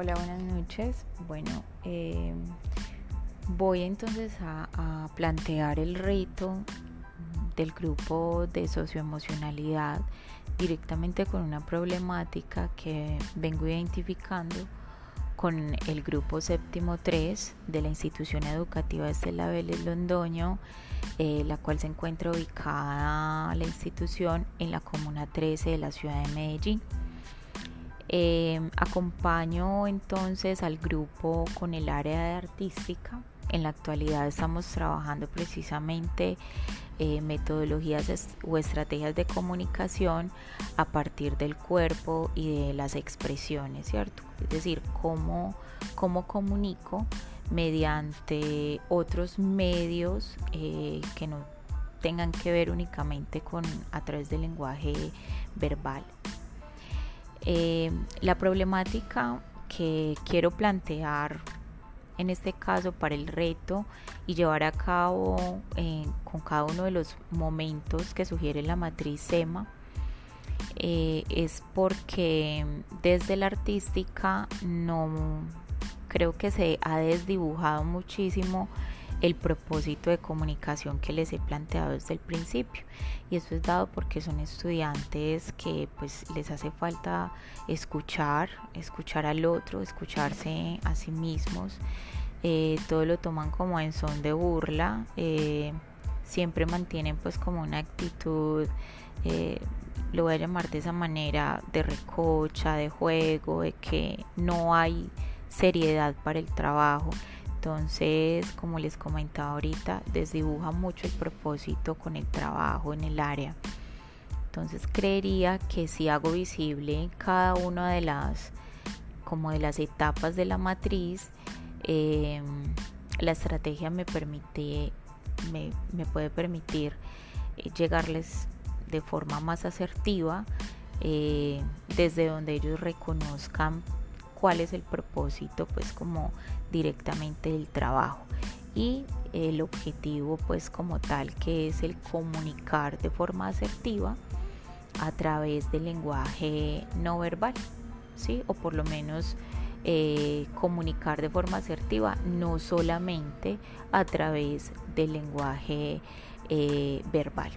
Hola, buenas noches. Bueno, eh, voy entonces a, plantear el reto del grupo de socioemocionalidad directamente con una problemática que vengo identificando con el grupo séptimo 3 de la institución educativa Estela Vélez Londoño, eh, la cual se encuentra ubicada la institución en la comuna 13 de la ciudad de Medellín. Eh, acompaño entonces al grupo con el área de artística. En la actualidad estamos trabajando precisamente eh, metodologías o estrategias de comunicación a partir del cuerpo y de las expresiones, ¿cierto? Es decir, cómo, cómo comunico mediante otros medios eh, que no tengan que ver únicamente con a través del lenguaje verbal. Eh, la problemática que quiero plantear en este caso para el reto y llevar a cabo eh, con cada uno de los momentos que sugiere la matriz SEMA eh, es porque desde la artística no creo que se ha desdibujado muchísimo el propósito de comunicación que les he planteado desde el principio. Y eso es dado porque son estudiantes que pues les hace falta escuchar escuchar al otro escucharse a sí mismos. Eh, todo lo toman como en son de burla eh, siempre mantienen pues como una actitud eh, lo voy a llamar de esa manera de recocha de juego de que no hay seriedad para el trabajo entonces, como les comentaba ahorita, desdibuja mucho el propósito con el trabajo en el área. Entonces, creería que si hago visible cada una de las como de las etapas de la matriz, em, la estrategia me permite, me, puede permitir eh, llegarles de forma más asertiva eh, desde donde ellos reconozcan cuál es el propósito pues como directamente del trabajo y el objetivo pues como tal que es el comunicar de forma asertiva a través del lenguaje no verbal ¿sí? o por lo menos eh, comunicar de forma asertiva no solamente a través del lenguaje eh, verbal